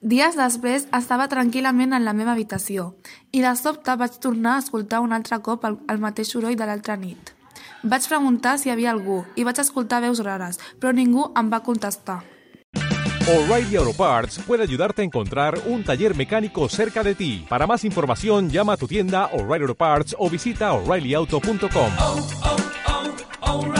Dies després estava tranquil·lament en la meva habitació i de sobte vaig tornar a escoltar un altre cop el, el mateix soroll de l'altra nit. Vaig preguntar si hi havia algú i vaig escoltar veus rares, però ningú em va contestar. O'Reilly Auto Parts puede ayudarte a encontrar un taller mecánico cerca de ti. Para más información, llama a tu tienda O'Reilly Auto Parts o visita oreillyauto.com. Oh, oh, oh,